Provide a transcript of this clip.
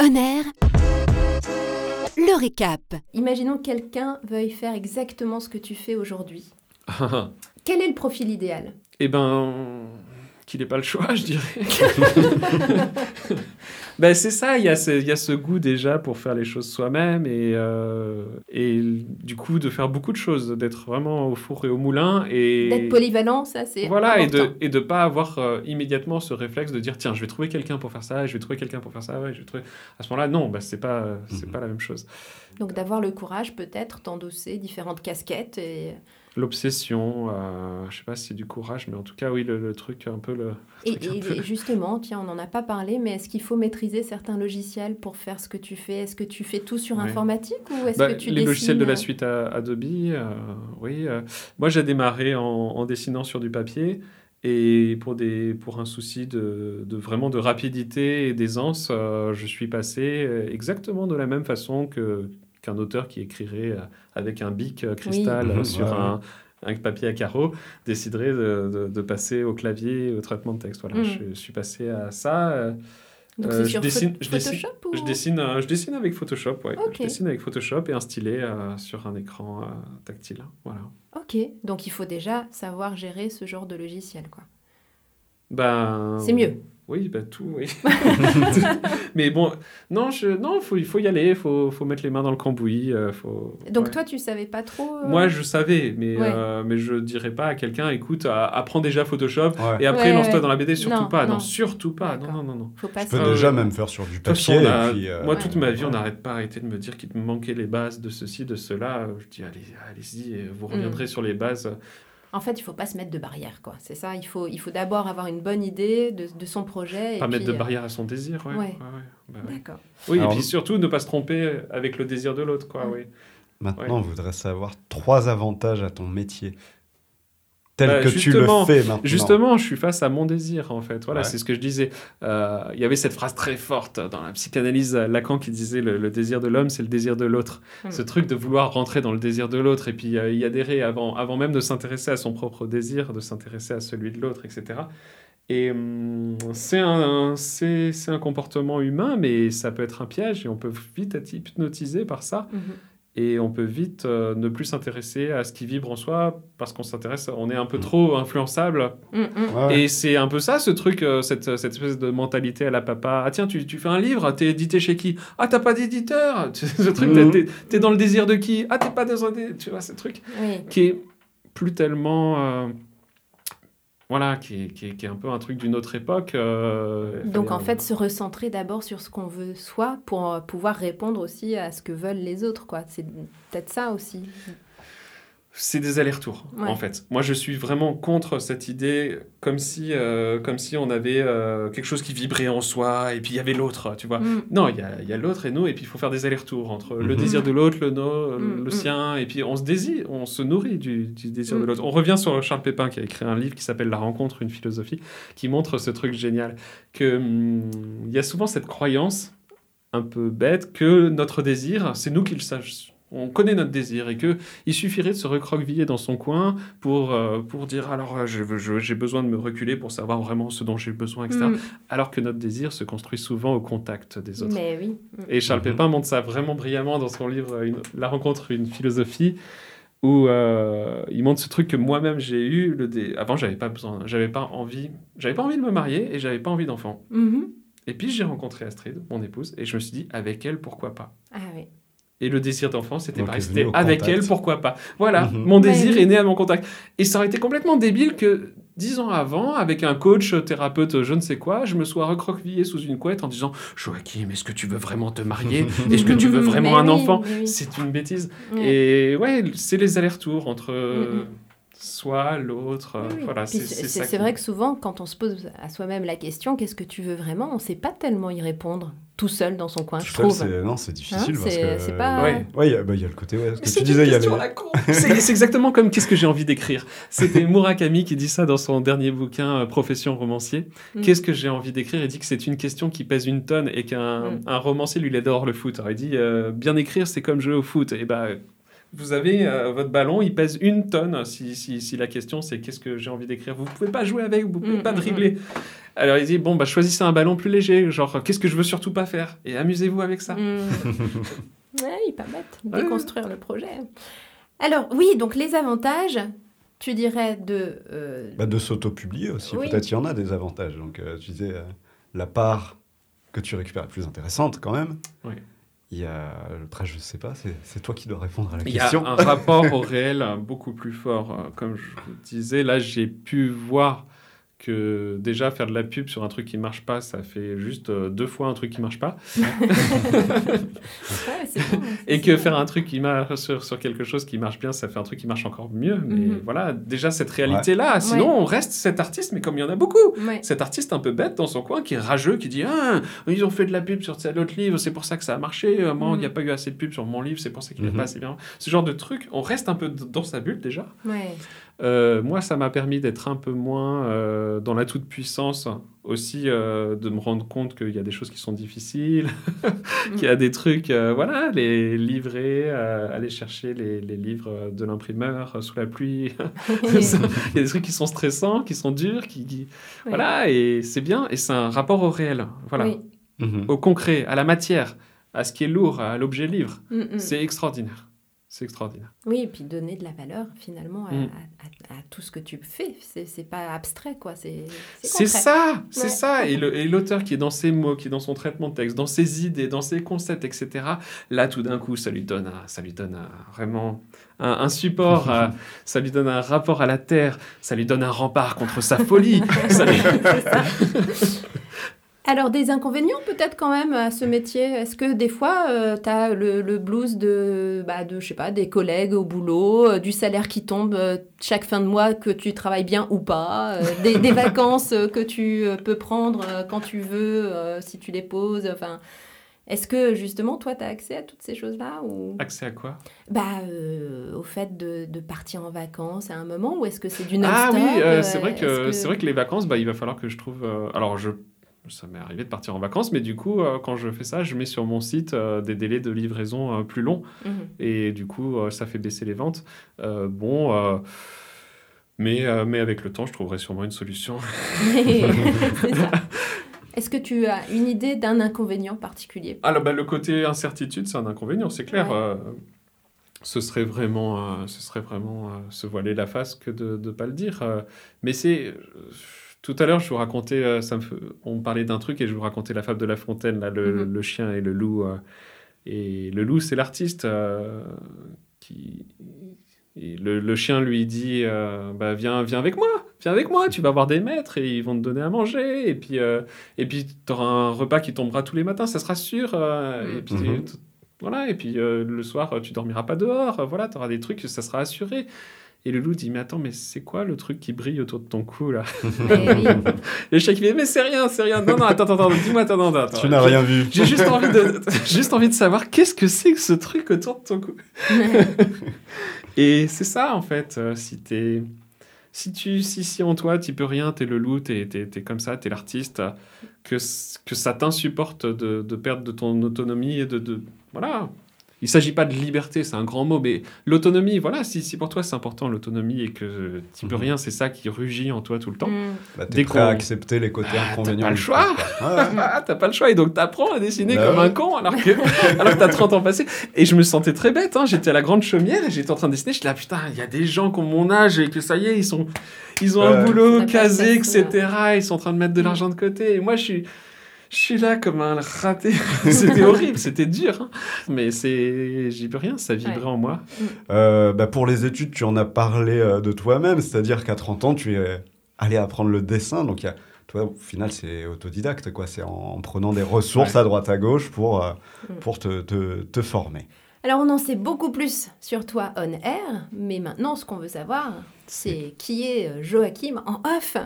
Honneur. Le récap. Imaginons que quelqu'un veuille faire exactement ce que tu fais aujourd'hui. Quel est le profil idéal? Eh ben, qu'il n'ait pas le choix, je dirais. ben, c'est ça, il y, a ce, il y a ce goût déjà pour faire les choses soi-même et, euh, et du coup de faire beaucoup de choses, d'être vraiment au four et au moulin. et D'être polyvalent, ça c'est Voilà, et important. de et de pas avoir euh, immédiatement ce réflexe de dire tiens, je vais trouver quelqu'un pour faire ça, je vais trouver quelqu'un pour faire ça, ouais, je vais trouver... À ce moment-là, non, bah, c'est pas, c'est Mhm. pas la même chose. Donc d'avoir le courage peut-être d'endosser différentes casquettes et, L'obsession, euh, je sais pas si c'est du courage, mais en tout cas, oui, le, le truc un peu le. et, truc un et- peu- et justement, tiens, on n'en a pas parlé, mais est-ce qu'il faut maîtriser certains logiciels pour faire ce que tu fais? Est-ce que tu fais tout sur Ouais. informatique ou est-ce Bah, que tu les logiciels de la suite à- Adobe, euh, oui. euh, moi, j'ai démarré en, en dessinant sur du papier. Et pour, des, pour un souci de, de vraiment de rapidité et d'aisance, euh, je suis passé exactement de la même façon que, qu'un auteur qui écrirait euh, avec un bic euh, cristal Oui. euh, sur Ouais. un, un papier à carreaux déciderait de, de- de passer au clavier au traitement de texte. Voilà, Mhm. je, suis passé à ça. Donc euh, je dessine- Pho- je dessine- Photoshop ou... je dessine, euh, je dessine avec Photoshop, ouais. Je dessine avec Photoshop et un stylet euh, sur un écran tactile. Voilà. Ok, donc il faut déjà savoir gérer ce genre de logiciel, quoi. Ben, C'est mieux. Oui, ben tout, oui. Mais bon, non, je, non, faut, il faut y aller, il faut, faut mettre les mains dans le cambouis. euh, faut, Donc ouais. toi, tu savais pas trop euh, Moi, je savais, mais, Ouais. euh, mais je dirais pas à quelqu'un, écoute, apprends déjà Photoshop Ouais. et après Ouais, lance-toi ouais. dans la BD. Surtout Non, pas, non, non. surtout pas. Non, non, non, non. faut pas Tu peux déjà même faire sur du papier. on a- et puis, euh, moi, Ouais. toute ma vie, on ouais. n'arrête pas arrêté de me dire qu'il me manquait les bases de ceci, de cela. Je dis, allez, allez-y, vous reviendrez sur les bases. En fait, il faut pas se mettre de barrière, quoi. C'est ça. Il faut, il faut d'abord avoir une bonne idée de, de son projet. et Pas mettre puis, de euh, barrière à son désir, ouais. ouais. ouais, ouais, bah ouais. D'accord. Oui, Alors- et puis surtout, ne pas se tromper avec le désir de l'autre, quoi, Mm. oui. Maintenant, Ouais. on voudrait savoir trois avantages à ton métier. Tel Bah, que tu le justement, fais maintenant. Justement, je suis face à mon désir, en fait. Voilà, Ouais. c'est ce que je disais. Euh, Il y avait cette phrase très forte dans la psychanalyse Lacan qui disait le, le désir de l'homme, c'est le désir de l'autre. Mm. Ce truc de vouloir rentrer dans le désir de l'autre et puis euh, y adhérer avant, avant même de s'intéresser à son propre désir, de s'intéresser à celui de l'autre, etc. Et hum, c'est un, c'est c'est un comportement humain, mais ça peut être un piège et on peut vite être hypnotisé par ça. Mhm. Et on peut vite euh, ne plus s'intéresser à ce qui vibre en soi parce qu'on s'intéresse, on est un peu Mm. trop influençable. Mm, mm. Ouais. Et c'est un peu ça, ce truc, euh, cette, cette espèce de mentalité à la papa. Ah tiens, tu, tu fais un livre, t'es édité chez qui? Ah, t'as pas d'éditeur Tu- Ce truc, t'es- dans le désir de qui? Ah, t'es pas dans un Tu vois, ce truc Oui. qui est plus tellement... euh, voilà, qui est, qui, est, qui est un peu un truc d'une autre époque. euh, Donc en fait, se recentrer d'abord sur ce qu'on veut soi pour euh, pouvoir répondre aussi à ce que veulent les autres, quoi. C'est peut-être ça aussi. C'est des allers-retours, Ouais. en fait. Moi, je suis vraiment contre cette idée, comme si, euh, comme si on avait euh, quelque chose qui vibrait en soi, et puis il y avait l'autre, tu vois. Mm. Non, il y a, il y a l'autre et nous, et puis il faut faire des allers-retours entre le Mhm. désir de l'autre, le, no- Mhm. le sien, et puis on se désire, on se nourrit du, du désir de Mhm. l'autre. On revient sur Charles Pépin qui a écrit un livre qui s'appelle La rencontre, une philosophie, qui montre ce truc génial, que hum, il y a souvent cette croyance un peu bête que notre désir, c'est nous qui le sache. On connaît notre désir et que il suffirait de se recroqueviller dans son coin pour, euh, pour dire alors euh, je veux- je- j'ai besoin de me reculer pour savoir vraiment ce dont j'ai besoin, etc. Mm. Alors que notre désir se construit souvent au contact des autres. Mais oui. Mm. Et Charles Mhm. Pépin montre ça vraiment brillamment dans son livre une- La rencontre, une philosophie, où euh, il montre ce truc que moi-même j'ai eu. Le dé... Avant, j'avais pas besoin, j'avais pas envie, j'avais pas envie de me marier et j'avais pas envie d'enfant. Mhm. Et puis j'ai rencontré Astrid, mon épouse, et je me suis dit avec elle, pourquoi pas? Ah oui. Et le désir d'enfant, c'était venu au avec contact. elle, pourquoi pas. Voilà, Mhm. mon désir est né à mon contact. Et ça aurait été complètement débile que dix ans avant, avec un coach, thérapeute, je ne sais quoi, je me sois recroquevillé sous une couette en disant Joachim, est-ce que tu veux vraiment te marier? Est-ce que tu veux vraiment Mais un oui, enfant oui. C'est une bêtise. Ouais. Et ouais, c'est les allers-retours entre euh, Mhm. Soi, l'autre. Oui. Voilà, c'est vrai que souvent, quand on se pose à soi-même la question, qu'est-ce que tu veux vraiment, on ne sait pas tellement y répondre tout seul dans son coin, Tout je seul, trouve. c'est- non, c'est difficile Hein, parce que. pas- Ouais. Ouais, il y a- bah, y a le côté. Ouais, ce que C'est tu disais, il y a les-. C'est exactement comme qu'est-ce que j'ai envie d'écrire. C'était Murakami qui dit ça dans son dernier bouquin euh, Profession romancier. Mm. Qu'est-ce que j'ai envie d'écrire? Il dit que c'est une question qui pèse une tonne et qu'un Mm. un romancier lui il adore le foot. Alors il dit euh, bien écrire c'est comme jouer au foot. Et bah Vous avez euh, votre ballon, il pèse une tonne. Si, si, si la question c'est qu'est-ce que j'ai envie d'écrire, vous pouvez pas jouer avec, vous pouvez Mm, pas mm, dribbler. Alors il dit bon bah choisissez un ballon plus léger, genre qu'est-ce que je veux surtout pas faire? Et amusez-vous avec ça. Mm. ouais, il est pas bête. Ouais. Déconstruire le projet. Alors, oui, donc les avantages, tu dirais de. euh, Bah, de s'auto-publier aussi, Oui. peut-être il y en a des avantages. Donc, euh, tu disais, euh, la part que tu récupères est plus intéressante quand même. Oui. Il y a, après, je sais pas, c'est toi qui dois répondre à la Il y a question. un rapport au réel euh, beaucoup plus fort. Euh, Comme je vous disais, là j'ai pu voir que déjà faire de la pub sur un truc qui marche pas, ça fait juste euh, deux fois un truc qui marche pas. ouais, c'est bon, Et que faire un truc qui marche sur, sur quelque chose qui marche bien, ça fait un truc qui marche encore mieux. Mais Mhm. voilà, déjà cette réalité-là. Sinon, Ouais. on reste cet artiste, mais comme il y en a beaucoup. Ouais. Cet artiste un peu bête dans son coin, qui est rageux, qui dit Ah, ils ont fait de la pub sur tel autre livre, c'est pour ça que ça a marché. Euh, Moi, il Mhm. n'y a pas eu assez de pub sur mon livre, c'est pour ça qu'il n'est Mhm. pas assez bien. Ce genre de truc, on reste un peu dans sa bulle déjà. Euh, moi, ça m'a permis d'être un peu moins euh, dans la toute-puissance, aussi euh, de me rendre compte qu'il y a des choses qui sont difficiles, qu'il y a des trucs, euh, voilà, les livrer, euh, aller chercher les, les livres de l'imprimeur sous la pluie. Il y a des trucs qui sont stressants, qui sont durs, qui, qui- Ouais. voilà, et c'est bien, et c'est un rapport au réel, voilà, Oui. Mhm. au concret, à la matière, à ce qui est lourd, à l'objet livre. Mm, mm. C'est extraordinaire. C'est extraordinaire. Oui, et puis donner de la valeur finalement à, Mm. à- à- à tout ce que tu fais. C'est c'est pas abstrait, quoi. C'est ça, c'est Ouais. ça. Et le- et l'auteur qui est dans ses mots, qui est dans son traitement de texte, dans ses idées, dans ses concepts, etc. Là, tout d'un coup, ça lui donne, un- ça lui donne un- vraiment un, un support, à- ça lui donne un rapport à la terre, ça lui donne un rempart contre sa folie. ça lui-. Alors, des inconvénients peut-être quand même à ce métier? Est-ce que des fois, tu as le, le blues de, bah, de, je sais pas, des collègues au boulot, euh, du salaire qui tombe euh, chaque fin de mois, que tu travailles bien ou pas, euh, des, des vacances euh, que tu euh, peux prendre euh, quand tu veux, euh, si tu les poses enfin, Est-ce que justement, toi, tu as accès à toutes ces choses-là ou... Accès à quoi? Bah, euh, Au fait de, de partir en vacances à un moment, ou est-ce que c'est du Ah non-stop oui, euh, c'est euh, vrai que, c'est vrai que les vacances, bah, il va falloir que je trouve. euh, alors je ça m'est arrivé de partir en vacances, mais du coup, euh, quand je fais ça, je mets sur mon site euh, des délais de livraison euh, plus longs. Mhm. Et du coup, ça fait baisser les ventes. Bon, mais, mais avec le temps, je trouverai sûrement une solution. Est-ce que tu as une idée d'un inconvénient particulier? Alors, bah, le côté incertitude, c'est un inconvénient, c'est clair. Ouais. Ce serait vraiment, ce serait vraiment se voiler la face que de ne pas le dire. Mais c'est. Tout à l'heure, je vous racontais, euh, ça me on parlait d'un truc et je vous racontais la fable de La Fontaine, là, le, Mhm. le chien et le loup. euh, et le loup, c'est l'artiste euh, qui. et le, le chien lui dit euh, bah, viens, viens avec moi, viens avec moi, tu vas voir des maîtres et ils vont te donner à manger. Et puis, euh, et puis tu auras un repas qui tombera tous les matins, ça sera sûr. euh, et puis, Mhm. voilà, et puis euh, le soir, tu dormiras pas dehors. voilà, tu auras des trucs, ça sera assuré. Et le loup dit Mais attends, mais c'est quoi le truc qui brille autour de ton cou là. Et le chien qui dit Mais c'est rien, c'est rien. Non, non, attends, attends, dis-moi, attends, attends, attends. Tu n'as rien vu. J'ai juste envie de, juste envie de savoir qu'est-ce que c'est que ce truc autour de ton cou. Et c'est ça, en fait. euh, si t'es. Si, tu, si, si en toi, tu peux rien, t'es le loup, t'es es, comme ça, t'es l'artiste, que, que ça t'insupporte de, de perdre de ton autonomie et de. de voilà. Il ne s'agit pas de liberté, c'est un grand mot, mais l'autonomie, voilà, si, si pour toi c'est important l'autonomie et que tu peux Mhm. rien, c'est ça qui rugit en toi tout le temps. Mm. Bah, Dès T'es prêt à accepter les côtés Ah, t'as inconvénients. pas le choix. quoi. Ouais. Ah, t'as pas le choix, et donc t'apprends à dessiner Bah comme ouais. un con alors que, alors que t'as 30 ans passés. Et je me sentais très bête, hein. j'étais à la grande chaumière et j'étais en train de dessiner. Je là, putain, il y a des gens qui ont mon âge et que ça y est, ils, sont, ils ont un boulot casé, etc. Ils sont en train de mettre de Mm. l'argent de côté. Et moi, je suis, je suis là comme un raté. c'était horrible, c'était dur. hein. Mais c'est, j'y peux rien, ça vibrait Ouais. en moi. Euh, bah, pour les études, tu en as parlé euh, de toi-même, c'est-à-dire qu'à 30 ans, tu es allé apprendre le dessin. Donc, il y a, toi, au final, c'est autodidacte, quoi. C'est en, en prenant des ressources Ouais. à droite à gauche pour, euh, Mm. pour te, te, te former. Alors, on en sait beaucoup plus sur toi on air, mais maintenant, ce qu'on veut savoir, c'est qui est Joachim en off.